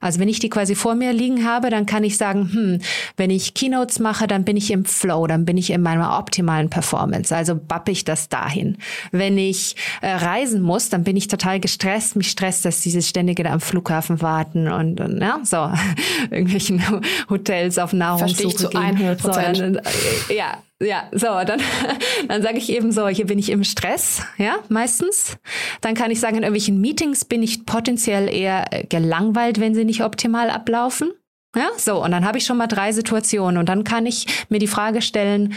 Also wenn ich die quasi vor mir liegen habe, dann kann ich sagen, hm, wenn ich Keynotes mache, dann bin ich im Flow, dann bin ich in meiner optimalen Performance. Also bappe ich das dahin. Wenn ich äh, reisen muss, dann bin ich total gestresst. Mich stresst, dass dieses ständige da am Flughafen warten und, und ja, so irgendwelchen Hotels auf Nahrungssuche Verstehe ich zu 100 Prozent. So, äh, ja, ja, so, dann, dann sage ich eben so, hier bin ich im Stress, ja, meistens. Dann kann ich sagen, in irgendwelchen Meetings bin ich potenziell eher äh, gelangweilt, wenn sie nicht optimal ablaufen. Ja, so, und dann habe ich schon mal drei Situationen und dann kann ich mir die Frage stellen,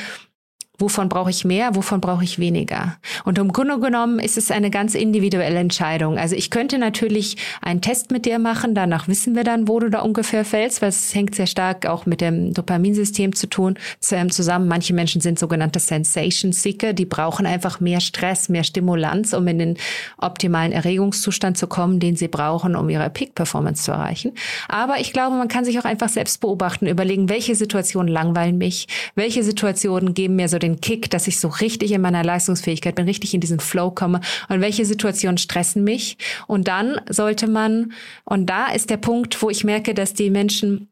Wovon brauche ich mehr, wovon brauche ich weniger? Und im Grunde genommen ist es eine ganz individuelle Entscheidung. Also ich könnte natürlich einen Test mit dir machen, danach wissen wir dann, wo du da ungefähr fällst, weil es hängt sehr stark auch mit dem Dopaminsystem zu tun, zusammen. Manche Menschen sind sogenannte Sensation Seeker, die brauchen einfach mehr Stress, mehr Stimulanz, um in den optimalen Erregungszustand zu kommen, den sie brauchen, um ihre Peak-Performance zu erreichen. Aber ich glaube, man kann sich auch einfach selbst beobachten, überlegen, welche Situationen langweilen mich, welche Situationen geben mir so den Kick, dass ich so richtig in meiner Leistungsfähigkeit bin, richtig in diesen Flow komme und welche Situationen stressen mich. Und dann sollte man, und da ist der Punkt, wo ich merke, dass die Menschen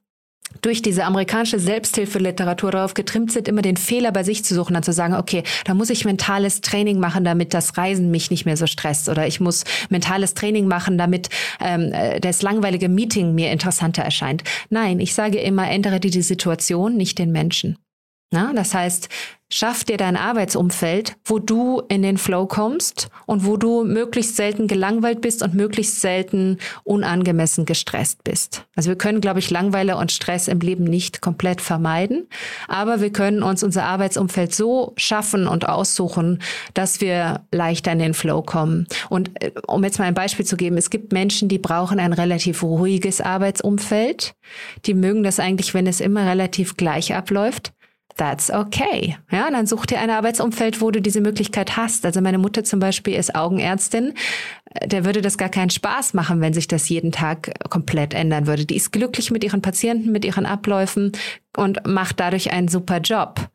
durch diese amerikanische Selbsthilfeliteratur darauf getrimmt sind, immer den Fehler bei sich zu suchen, dann zu sagen, okay, da muss ich mentales Training machen, damit das Reisen mich nicht mehr so stresst. Oder ich muss mentales Training machen, damit ähm, äh, das langweilige Meeting mir interessanter erscheint. Nein, ich sage immer, ändere dir die Situation, nicht den Menschen. Na, das heißt, schaff dir dein Arbeitsumfeld, wo du in den Flow kommst und wo du möglichst selten gelangweilt bist und möglichst selten unangemessen gestresst bist. Also wir können, glaube ich, Langweile und Stress im Leben nicht komplett vermeiden, aber wir können uns unser Arbeitsumfeld so schaffen und aussuchen, dass wir leichter in den Flow kommen. Und äh, um jetzt mal ein Beispiel zu geben, es gibt Menschen, die brauchen ein relativ ruhiges Arbeitsumfeld. Die mögen das eigentlich, wenn es immer relativ gleich abläuft that's okay. Ja, dann such dir ein Arbeitsumfeld, wo du diese Möglichkeit hast. Also meine Mutter zum Beispiel ist Augenärztin. Der würde das gar keinen Spaß machen, wenn sich das jeden Tag komplett ändern würde. Die ist glücklich mit ihren Patienten, mit ihren Abläufen und macht dadurch einen super Job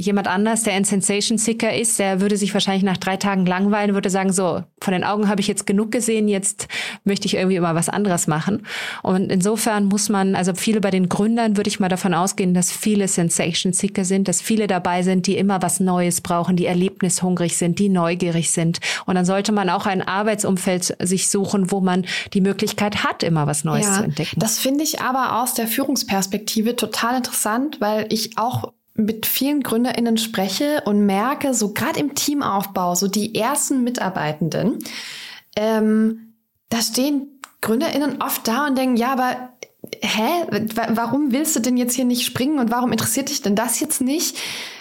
jemand anders, der ein Sensation Seeker ist, der würde sich wahrscheinlich nach drei Tagen langweilen, würde sagen, so, von den Augen habe ich jetzt genug gesehen, jetzt möchte ich irgendwie immer was anderes machen. Und insofern muss man, also viele bei den Gründern würde ich mal davon ausgehen, dass viele Sensation Seeker sind, dass viele dabei sind, die immer was Neues brauchen, die erlebnishungrig sind, die neugierig sind. Und dann sollte man auch ein Arbeitsumfeld sich suchen, wo man die Möglichkeit hat, immer was Neues ja, zu entdecken. Das finde ich aber aus der Führungsperspektive total interessant, weil ich auch mit vielen GründerInnen spreche und merke, so gerade im Teamaufbau, so die ersten Mitarbeitenden, ähm, da stehen GründerInnen oft da und denken, ja, aber hä, warum willst du denn jetzt hier nicht springen und warum interessiert dich denn das jetzt nicht?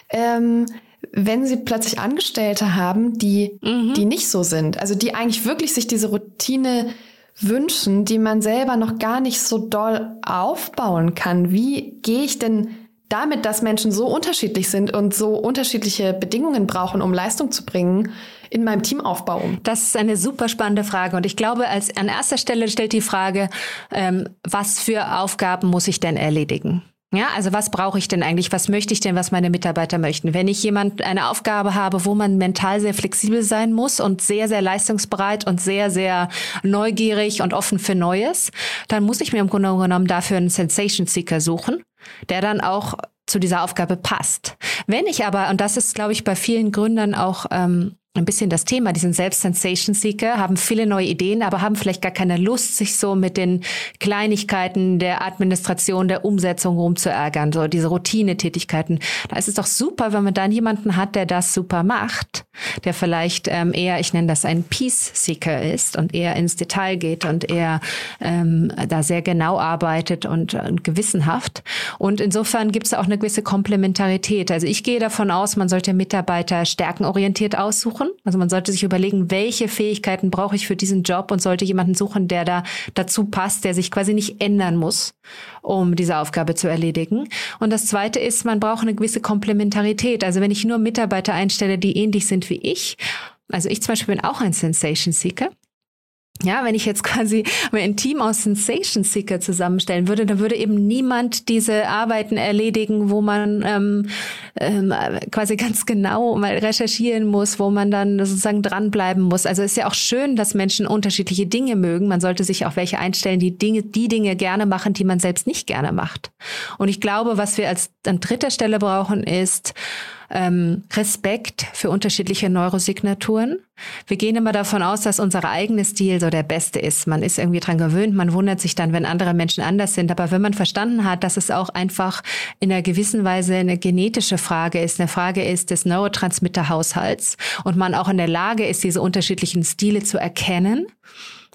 Ähm, wenn sie plötzlich Angestellte haben, die, mhm. die nicht so sind, also die eigentlich wirklich sich diese Routine wünschen, die man selber noch gar nicht so doll aufbauen kann. Wie gehe ich denn damit, dass Menschen so unterschiedlich sind und so unterschiedliche Bedingungen brauchen, um Leistung zu bringen, in meinem Teamaufbau? Das ist eine super spannende Frage. Und ich glaube, als an erster Stelle stellt die Frage, ähm, was für Aufgaben muss ich denn erledigen? Ja, also was brauche ich denn eigentlich? Was möchte ich denn, was meine Mitarbeiter möchten? Wenn ich jemand eine Aufgabe habe, wo man mental sehr flexibel sein muss und sehr, sehr leistungsbereit und sehr, sehr neugierig und offen für Neues, dann muss ich mir im Grunde genommen dafür einen Sensation Seeker suchen, der dann auch zu dieser Aufgabe passt. Wenn ich aber, und das ist, glaube ich, bei vielen Gründern auch ähm, ein bisschen das Thema. Die sind selbst Sensation Seeker, haben viele neue Ideen, aber haben vielleicht gar keine Lust, sich so mit den Kleinigkeiten der Administration, der Umsetzung rumzuärgern, so diese Routinetätigkeiten. Da ist es doch super, wenn man dann jemanden hat, der das super macht, der vielleicht ähm, eher, ich nenne das ein Peace Seeker ist und eher ins Detail geht und eher ähm, da sehr genau arbeitet und, und gewissenhaft. Und insofern gibt es auch eine gewisse Komplementarität. Also ich gehe davon aus, man sollte Mitarbeiter stärkenorientiert aussuchen suchen. Also man sollte sich überlegen, welche Fähigkeiten brauche ich für diesen Job und sollte jemanden suchen, der da dazu passt, der sich quasi nicht ändern muss, um diese Aufgabe zu erledigen. Und das zweite ist, man braucht eine gewisse Komplementarität. Also wenn ich nur Mitarbeiter einstelle, die ähnlich sind wie ich, also ich zum Beispiel bin auch ein Sensation Seeker. Ja, wenn ich jetzt quasi ein Team aus Sensation Seeker zusammenstellen würde, dann würde eben niemand diese Arbeiten erledigen, wo man ähm, ähm, quasi ganz genau mal recherchieren muss, wo man dann sozusagen dranbleiben muss. Also es ist ja auch schön, dass Menschen unterschiedliche Dinge mögen. Man sollte sich auch welche einstellen, die Dinge, die Dinge gerne machen, die man selbst nicht gerne macht. Und ich glaube, was wir als an dritter Stelle brauchen, ist ähm, Respekt für unterschiedliche Neurosignaturen. Wir gehen immer davon aus, dass unser eigener Stil so der beste ist. Man ist irgendwie dran gewöhnt, man wundert sich dann, wenn andere Menschen anders sind. Aber wenn man verstanden hat, dass es auch einfach in einer gewissen Weise eine genetische Frage ist, eine Frage ist des Neurotransmitterhaushalts und man auch in der Lage ist, diese unterschiedlichen Stile zu erkennen,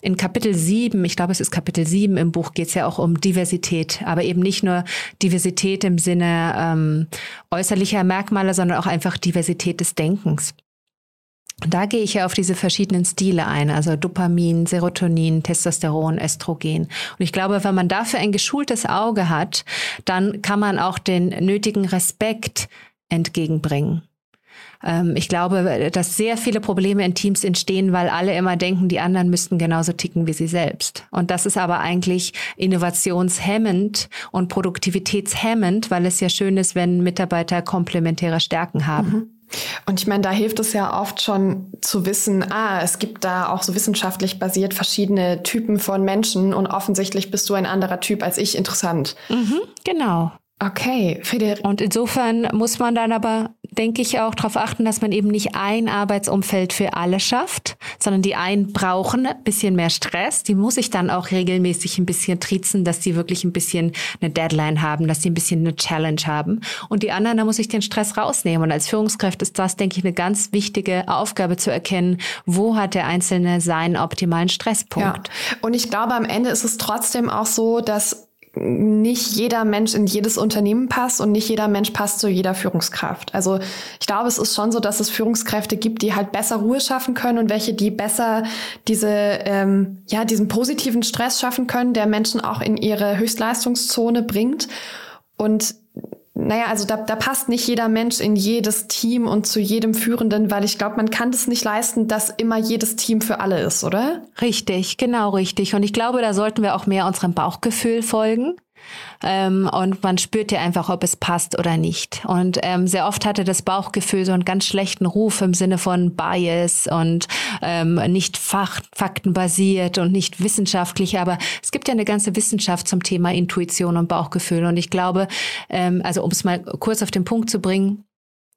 in Kapitel 7, ich glaube, es ist Kapitel 7 im Buch, geht es ja auch um Diversität, aber eben nicht nur Diversität im Sinne ähm, äußerlicher Merkmale, sondern auch einfach Diversität des Denkens. Da gehe ich ja auf diese verschiedenen Stile ein, also Dopamin, Serotonin, Testosteron, Östrogen. Und ich glaube, wenn man dafür ein geschultes Auge hat, dann kann man auch den nötigen Respekt entgegenbringen. Ähm, ich glaube, dass sehr viele Probleme in Teams entstehen, weil alle immer denken, die anderen müssten genauso ticken wie sie selbst. Und das ist aber eigentlich innovationshemmend und produktivitätshemmend, weil es ja schön ist, wenn Mitarbeiter komplementäre Stärken haben. Mhm. Und ich meine, da hilft es ja oft schon zu wissen, ah, es gibt da auch so wissenschaftlich basiert verschiedene Typen von Menschen und offensichtlich bist du ein anderer Typ als ich. Interessant. Mhm, genau. Okay, Friederike. Und insofern muss man dann aber, denke ich, auch darauf achten, dass man eben nicht ein Arbeitsumfeld für alle schafft, sondern die einen brauchen ein bisschen mehr Stress. Die muss ich dann auch regelmäßig ein bisschen trizen, dass die wirklich ein bisschen eine Deadline haben, dass die ein bisschen eine Challenge haben. Und die anderen, da muss ich den Stress rausnehmen. Und als Führungskraft ist das, denke ich, eine ganz wichtige Aufgabe zu erkennen, wo hat der Einzelne seinen optimalen Stresspunkt. Ja. Und ich glaube, am Ende ist es trotzdem auch so, dass nicht jeder Mensch in jedes Unternehmen passt und nicht jeder Mensch passt zu jeder Führungskraft. Also ich glaube, es ist schon so, dass es Führungskräfte gibt, die halt besser Ruhe schaffen können und welche, die besser diese, ähm, ja, diesen positiven Stress schaffen können, der Menschen auch in ihre Höchstleistungszone bringt. Und naja, also da, da passt nicht jeder Mensch in jedes Team und zu jedem Führenden, weil ich glaube, man kann das nicht leisten, dass immer jedes Team für alle ist, oder? Richtig, genau richtig. Und ich glaube, da sollten wir auch mehr unserem Bauchgefühl folgen. Ähm, und man spürt ja einfach, ob es passt oder nicht. Und ähm, sehr oft hatte das Bauchgefühl so einen ganz schlechten Ruf im Sinne von Bias und ähm, nicht fach, faktenbasiert und nicht wissenschaftlich. Aber es gibt ja eine ganze Wissenschaft zum Thema Intuition und Bauchgefühl. Und ich glaube, ähm, also um es mal kurz auf den Punkt zu bringen,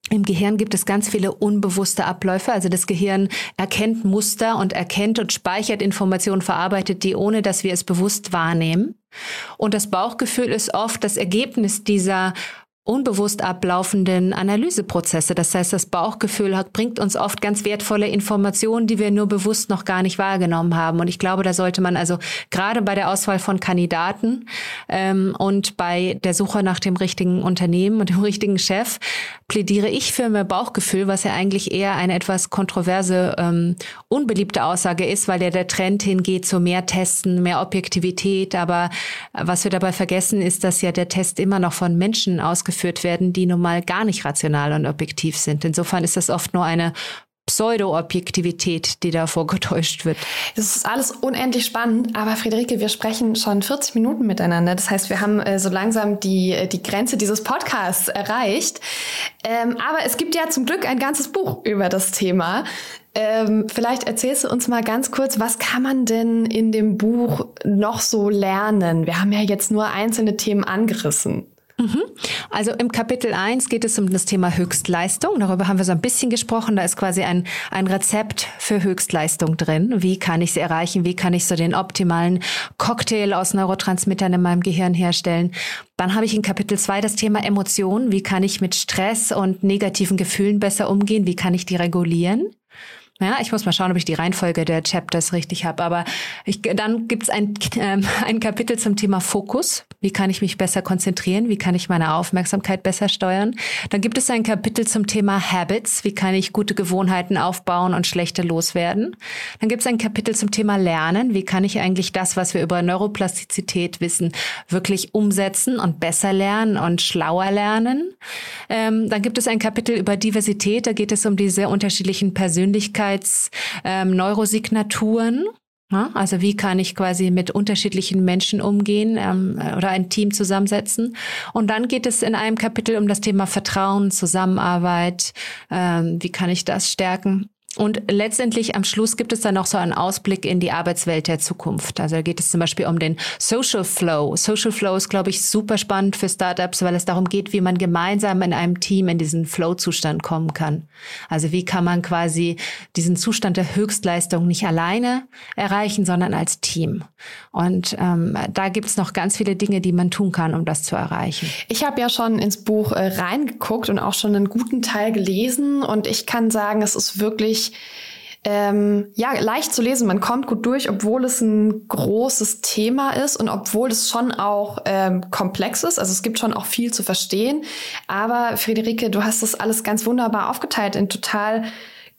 im Gehirn gibt es ganz viele unbewusste Abläufe. Also das Gehirn erkennt Muster und erkennt und speichert Informationen, verarbeitet die, ohne dass wir es bewusst wahrnehmen. Und das Bauchgefühl ist oft das Ergebnis dieser unbewusst ablaufenden Analyseprozesse. Das heißt, das Bauchgefühl bringt uns oft ganz wertvolle Informationen, die wir nur bewusst noch gar nicht wahrgenommen haben. Und ich glaube, da sollte man also gerade bei der Auswahl von Kandidaten ähm, und bei der Suche nach dem richtigen Unternehmen und dem richtigen Chef plädiere ich für mehr Bauchgefühl, was ja eigentlich eher eine etwas kontroverse, ähm, unbeliebte Aussage ist, weil ja der Trend hingeht zu mehr Testen, mehr Objektivität. Aber was wir dabei vergessen, ist, dass ja der Test immer noch von Menschen ausgeführt ausgeführt werden, die nun mal gar nicht rational und objektiv sind. Insofern ist das oft nur eine Pseudo-Objektivität, die da vorgetäuscht wird. Das ist alles unendlich spannend, aber Friederike, wir sprechen schon 40 Minuten miteinander. Das heißt, wir haben äh, so langsam die, äh, die Grenze dieses Podcasts erreicht. Ähm, aber es gibt ja zum Glück ein ganzes Buch über das Thema. Ähm, vielleicht erzählst du uns mal ganz kurz, was kann man denn in dem Buch noch so lernen? Wir haben ja jetzt nur einzelne Themen angerissen. Mhm. Also im Kapitel 1 geht es um das Thema Höchstleistung. Darüber haben wir so ein bisschen gesprochen. Da ist quasi ein, ein Rezept für Höchstleistung drin. Wie kann ich sie erreichen? Wie kann ich so den optimalen Cocktail aus Neurotransmittern in meinem Gehirn herstellen? Dann habe ich in Kapitel 2 das Thema Emotionen. Wie kann ich mit Stress und negativen Gefühlen besser umgehen? Wie kann ich die regulieren? Ja, ich muss mal schauen, ob ich die Reihenfolge der Chapters richtig habe. Aber ich, dann gibt's ein, ähm, ein Kapitel zum Thema Fokus. Wie kann ich mich besser konzentrieren? Wie kann ich meine Aufmerksamkeit besser steuern? Dann gibt es ein Kapitel zum Thema Habits. Wie kann ich gute Gewohnheiten aufbauen und schlechte loswerden? Dann gibt es ein Kapitel zum Thema Lernen. Wie kann ich eigentlich das, was wir über Neuroplastizität wissen, wirklich umsetzen und besser lernen und schlauer lernen? Ähm, dann gibt es ein Kapitel über Diversität. Da geht es um diese unterschiedlichen Persönlichkeiten Persönlichkeits-Neurosignaturen. Ähm, ja, also wie kann ich quasi mit unterschiedlichen Menschen umgehen ähm, oder ein Team zusammensetzen. Und dann geht es in einem Kapitel um das Thema Vertrauen, Zusammenarbeit. Ähm, wie kann ich das stärken? Und letztendlich am Schluss gibt es dann noch so einen Ausblick in die Arbeitswelt der Zukunft. Also da geht es zum Beispiel um den Social Flow. Social Flow ist, glaube ich, super spannend für Startups, weil es darum geht, wie man gemeinsam in einem Team in diesen Flow-Zustand kommen kann. Also wie kann man quasi diesen Zustand der Höchstleistung nicht alleine erreichen, sondern als Team. Und ähm, da gibt es noch ganz viele Dinge, die man tun kann, um das zu erreichen. Ich habe ja schon ins Buch äh, reingeguckt und auch schon einen guten Teil gelesen und ich kann sagen, es ist wirklich ähm, ja, leicht zu lesen. Man kommt gut durch, obwohl es ein großes Thema ist und obwohl es schon auch ähm, komplex ist. Also es gibt schon auch viel zu verstehen. Aber Friederike, du hast das alles ganz wunderbar aufgeteilt in total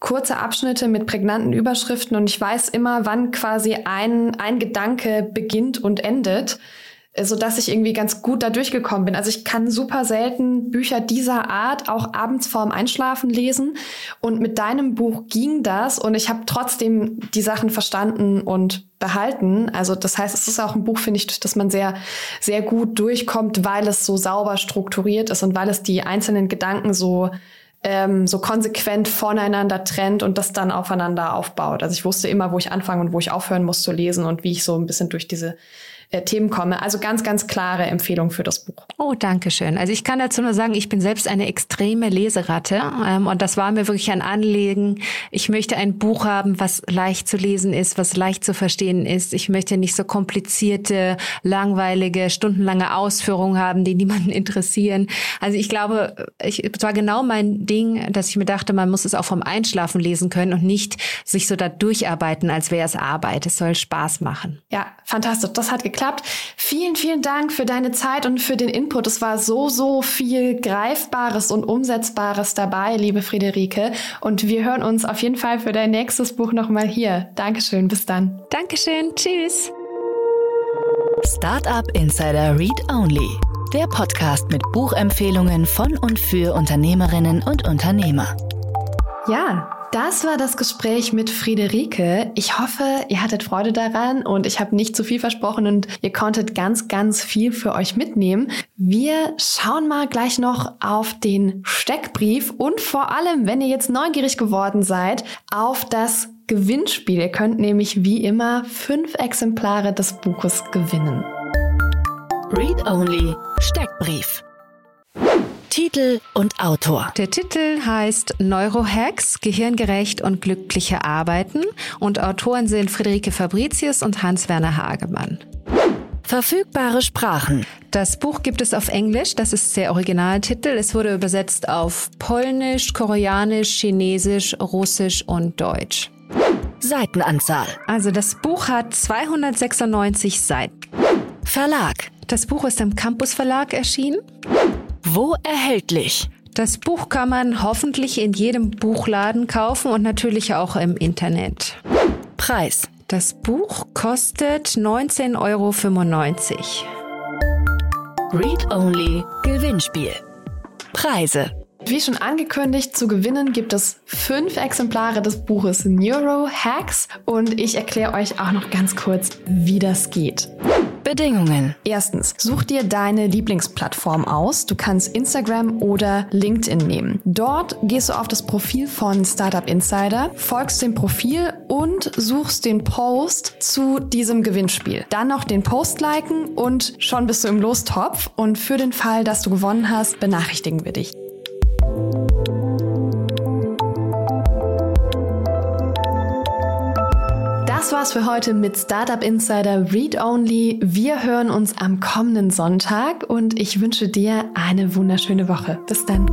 kurze Abschnitte mit prägnanten Überschriften und ich weiß immer, wann quasi ein, ein Gedanke beginnt und endet so dass ich irgendwie ganz gut da durchgekommen bin. Also ich kann super selten Bücher dieser Art auch abends vorm Einschlafen lesen und mit deinem Buch ging das und ich habe trotzdem die Sachen verstanden und behalten. Also das heißt, es ist auch ein Buch, finde ich, durch das man sehr, sehr gut durchkommt, weil es so sauber strukturiert ist und weil es die einzelnen Gedanken so ähm, so konsequent voneinander trennt und das dann aufeinander aufbaut. Also ich wusste immer, wo ich anfangen und wo ich aufhören muss zu lesen und wie ich so ein bisschen durch diese äh, Themen komme. Also ganz, ganz klare Empfehlung für das Buch. Oh, danke schön. Also ich kann dazu nur sagen, ich bin selbst eine extreme Leseratte ähm, und das war mir wirklich ein Anliegen. Ich möchte ein Buch haben, was leicht zu lesen ist, was leicht zu verstehen ist. Ich möchte nicht so komplizierte, langweilige, stundenlange Ausführungen haben, die niemanden interessieren. Also ich glaube, ich, es war genau mein Ding, dass ich mir dachte, man muss es auch vom Einschlafen lesen können und nicht sich so da durcharbeiten, als wäre es Arbeit. Es soll Spaß machen. Ja, fantastisch. Das hat geklappt geklappt. Vielen, vielen Dank für deine Zeit und für den Input. Es war so, so viel Greifbares und Umsetzbares dabei, liebe Friederike. Und wir hören uns auf jeden Fall für dein nächstes Buch nochmal hier. Dankeschön, bis dann. Dankeschön, tschüss. Startup Insider Read Only. Der Podcast mit Buchempfehlungen von und für Unternehmerinnen und Unternehmer. Ja, das war das Gespräch mit Friederike. Ich hoffe, ihr hattet Freude daran und ich habe nicht zu viel versprochen und ihr konntet ganz, ganz viel für euch mitnehmen. Wir schauen mal gleich noch auf den Steckbrief und vor allem, wenn ihr jetzt neugierig geworden seid, auf das Gewinnspiel. Ihr könnt nämlich wie immer fünf Exemplare des Buches gewinnen. Read Only Steckbrief. Titel und Autor. Der Titel heißt Neurohacks, gehirngerecht und glückliche Arbeiten und Autoren sind Friederike Fabricius und Hans-Werner Hagemann. Verfügbare Sprachen. Das Buch gibt es auf Englisch, das ist der Originaltitel. Es wurde übersetzt auf Polnisch, Koreanisch, Chinesisch, Russisch und Deutsch. Seitenanzahl. Also das Buch hat 296 Seiten. Verlag. Das Buch ist im Campus Verlag erschienen. Wo erhältlich? Das Buch kann man hoffentlich in jedem Buchladen kaufen und natürlich auch im Internet. Preis. Das Buch kostet 19,95 Euro. Read Only Gewinnspiel. Preise. Wie schon angekündigt, zu gewinnen gibt es fünf Exemplare des Buches Neuro Hacks und ich erkläre euch auch noch ganz kurz, wie das geht. Bedingungen. Erstens, such dir deine Lieblingsplattform aus. Du kannst Instagram oder LinkedIn nehmen. Dort gehst du auf das Profil von Startup Insider, folgst dem Profil und suchst den Post zu diesem Gewinnspiel. Dann noch den Post liken und schon bist du im Lostopf und für den Fall, dass du gewonnen hast, benachrichtigen wir dich. Das war's für heute mit Startup Insider Read Only. Wir hören uns am kommenden Sonntag und ich wünsche dir eine wunderschöne Woche. Bis dann.